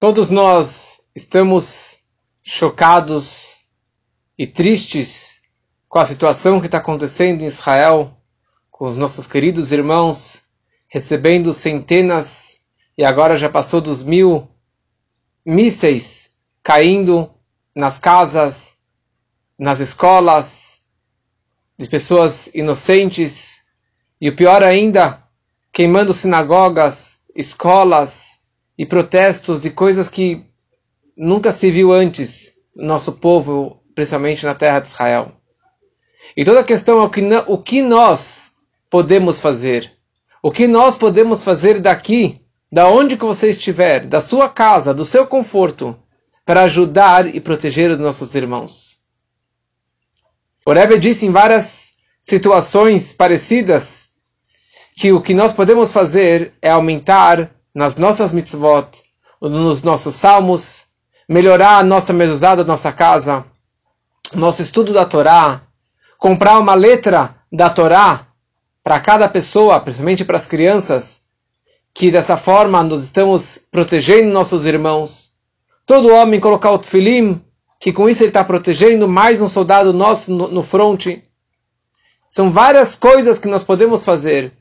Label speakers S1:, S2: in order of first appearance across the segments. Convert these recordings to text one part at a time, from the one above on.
S1: Todos nós estamos chocados e tristes com a situação que está acontecendo em Israel, com os nossos queridos irmãos recebendo centenas e agora já passou dos mil mísseis caindo nas casas, nas escolas, de pessoas inocentes e o pior ainda, queimando sinagogas, escolas, e protestos e coisas que nunca se viu antes no nosso povo, principalmente na terra de Israel. E toda a questão é o que, o que nós podemos fazer. O que nós podemos fazer daqui, da onde que você estiver, da sua casa, do seu conforto, para ajudar e proteger os nossos irmãos. O Rebbe disse em várias situações parecidas que o que nós podemos fazer é aumentar nas nossas mitzvot, nos nossos salmos, melhorar a nossa mezuzá da nossa casa, nosso estudo da Torá, comprar uma letra da Torá para cada pessoa, principalmente para as crianças, que dessa forma nós estamos protegendo nossos irmãos. Todo homem colocar o tefilim, que com isso ele está protegendo mais um soldado nosso no, no fronte. São várias coisas que nós podemos fazer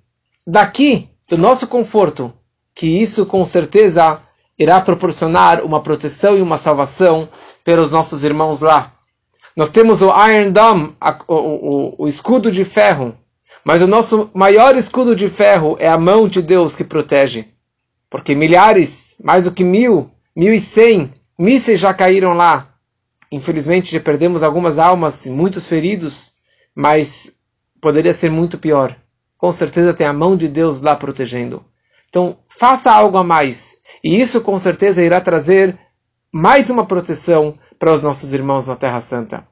S1: daqui, do nosso conforto, que isso com certeza irá proporcionar uma proteção e uma salvação pelos nossos irmãos lá. Nós temos o Iron Dome, o, o, o escudo de ferro, mas o nosso maior escudo de ferro é a mão de Deus que protege. Porque milhares, mais do que mil, mil e cem mísseis já caíram lá. Infelizmente já perdemos algumas almas, muitos feridos, mas poderia ser muito pior. Com certeza tem a mão de Deus lá protegendo. Então, faça algo a mais. E isso com certeza irá trazer mais uma proteção para os nossos irmãos na Terra Santa.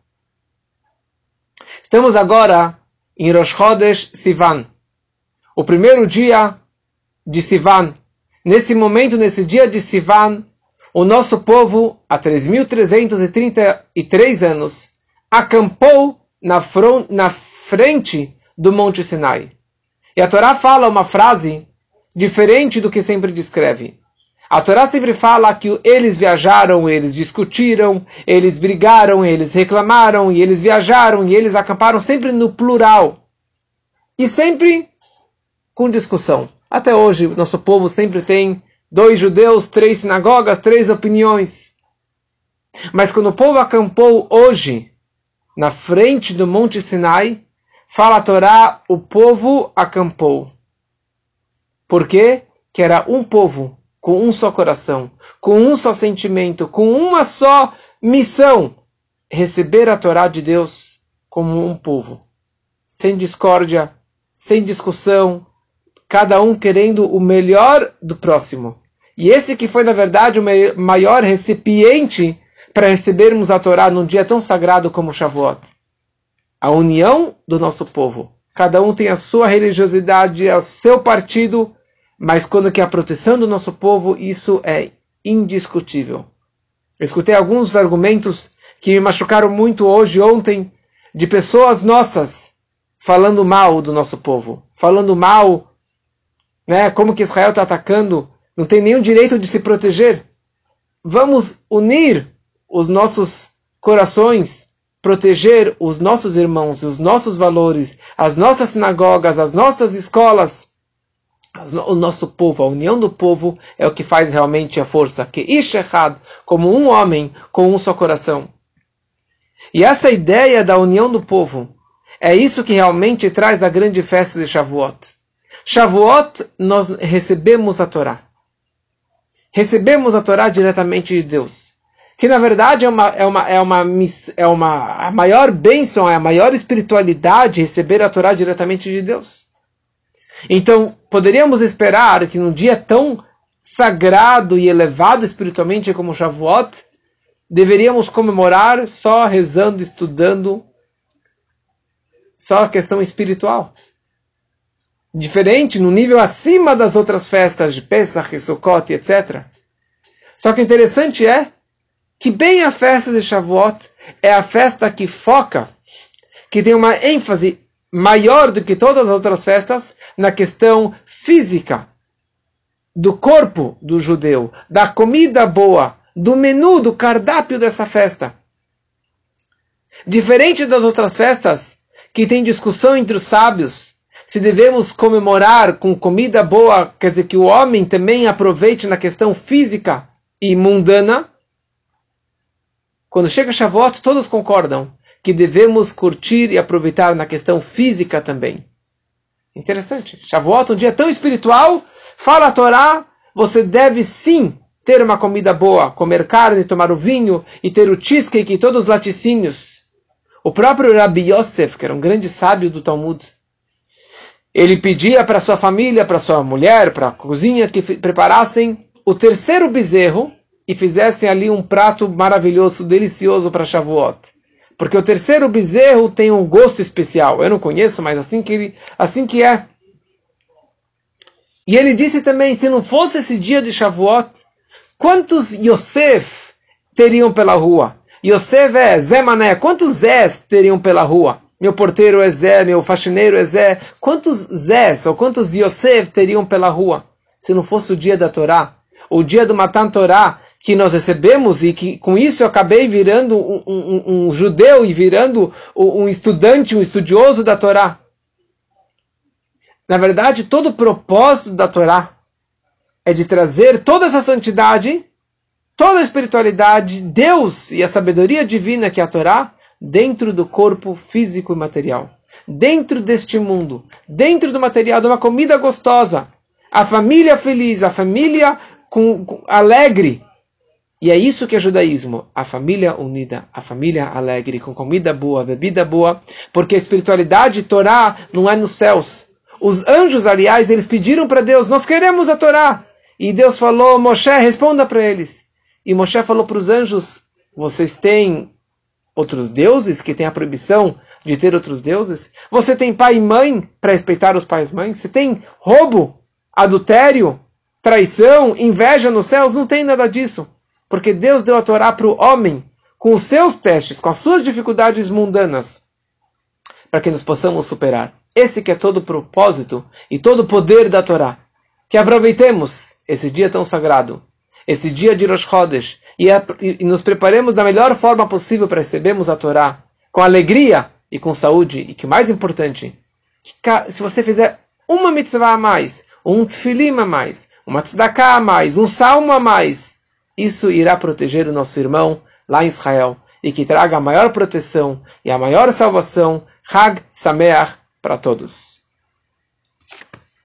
S1: Estamos agora em Rosh Chodesh Sivan, o primeiro dia de Sivan. Nesse momento, nesse dia de Sivan, o nosso povo, há 3.333 anos, acampou na, na frente do Monte Sinai. E a Torá fala uma frase diferente do que sempre descreve. A Torá sempre fala que eles viajaram, eles discutiram, eles brigaram, eles reclamaram, e eles viajaram, e eles acamparam sempre no plural. E sempre com discussão. Até hoje, nosso povo sempre tem dois judeus, três sinagogas, três opiniões. Mas quando o povo acampou hoje, na frente do Monte Sinai, fala a Torá, o povo acampou. Por quê? Que era um povo, com um só coração, com um só sentimento, com uma só missão: receber a Torá de Deus como um povo. Sem discórdia, sem discussão, cada um querendo o melhor do próximo. E esse que foi, na verdade, o maior recipiente para recebermos a Torá num dia tão sagrado como Shavuot. A união do nosso povo. Cada um tem a sua religiosidade, o seu partido, mas quando que a proteção do nosso povo, isso é indiscutível. Eu escutei alguns argumentos que me machucaram muito hoje, ontem, de pessoas nossas falando mal do nosso povo, falando mal, né, como que Israel está atacando, não tem nenhum direito de se proteger. Vamos unir os nossos corações, proteger os nossos irmãos, os nossos valores, as nossas sinagogas, as nossas escolas, o nosso povo, a união do povo é o que faz realmente a força. Que Ishechad, como um homem com um só coração. E essa ideia da união do povo é isso que realmente traz a grande festa de Shavuot. Shavuot, nós recebemos a Torá. Recebemos a Torá diretamente de Deus. Que na verdade é uma, é uma, é uma, é uma a maior bênção, é a maior espiritualidade receber a Torá diretamente de Deus. Então, poderíamos esperar que num dia tão sagrado e elevado espiritualmente como Shavuot, deveríamos comemorar só rezando, estudando, só a questão espiritual. Diferente, no nível acima das outras festas de Pesach, Sukkot, etc. Só que interessante é que bem a festa de Shavuot é a festa que foca, que tem uma ênfase maior do que todas as outras festas na questão física do corpo do judeu, da comida boa, do menu, do cardápio dessa festa. Diferente das outras festas, que tem discussão entre os sábios, se devemos comemorar com comida boa, quer dizer que o homem também aproveite na questão física e mundana. Quando chega Shavuot, todos concordam que devemos curtir e aproveitar na questão física também. Interessante. Shavuot, um dia tão espiritual, fala a Torá, você deve sim ter uma comida boa, comer carne, tomar o vinho e ter o cheesecake e todos os laticínios. O próprio Rabbi Yosef, que era um grande sábio do Talmud, ele pedia para sua família, para sua mulher, para a cozinha, que preparassem o terceiro bezerro e fizessem ali um prato maravilhoso, delicioso para Shavuot. Porque o terceiro bezerro tem um gosto especial. Eu não conheço, mas assim que, ele, assim que é. E ele disse também, se não fosse esse dia de Shavuot, quantos Yosef teriam pela rua? Yosef é Zé Mané, quantos Zés teriam pela rua? Meu porteiro é Zé, meu faxineiro é Zé. Quantos Zés ou quantos Yosef teriam pela rua? Se não fosse o dia da Torá, o dia do Matan Torá, que nós recebemos e que com isso eu acabei virando um, um, um judeu e virando um estudante, um estudioso da Torá. Na verdade, todo o propósito da Torá é de trazer toda essa santidade, toda a espiritualidade, Deus e a sabedoria divina que é a Torá, dentro do corpo físico e material. Dentro deste mundo, dentro do material, de uma comida gostosa. A família feliz, a família com, com, alegre. E é isso que é judaísmo, a família unida, a família alegre, com comida boa, bebida boa, porque a espiritualidade Torá não é nos céus, os anjos, aliás, eles pediram para Deus: Nós queremos a Torá. E Deus falou: Moshe, responda para eles. E Moshe falou para os anjos: Vocês têm outros deuses que têm a proibição de ter outros deuses? Você tem pai e mãe para respeitar os pais e mães? Você tem roubo, adultério, traição, inveja nos céus? Não tem nada disso. Porque Deus deu a Torá para o homem com os seus testes, com as suas dificuldades mundanas, para que nos possamos superar. Esse que é todo o propósito e todo o poder da Torá. Que aproveitemos esse dia tão sagrado, esse dia de Rosh Chodesh, e, e nos preparemos da melhor forma possível para recebermos a Torá, com alegria e com saúde, e que mais importante, que se você fizer uma mitzvah a mais, um tfilim a mais, uma tzedakah a mais, um salmo a mais, isso irá proteger o nosso irmão lá em Israel, e que traga a maior proteção e a maior salvação, Hag Sameach, para todos.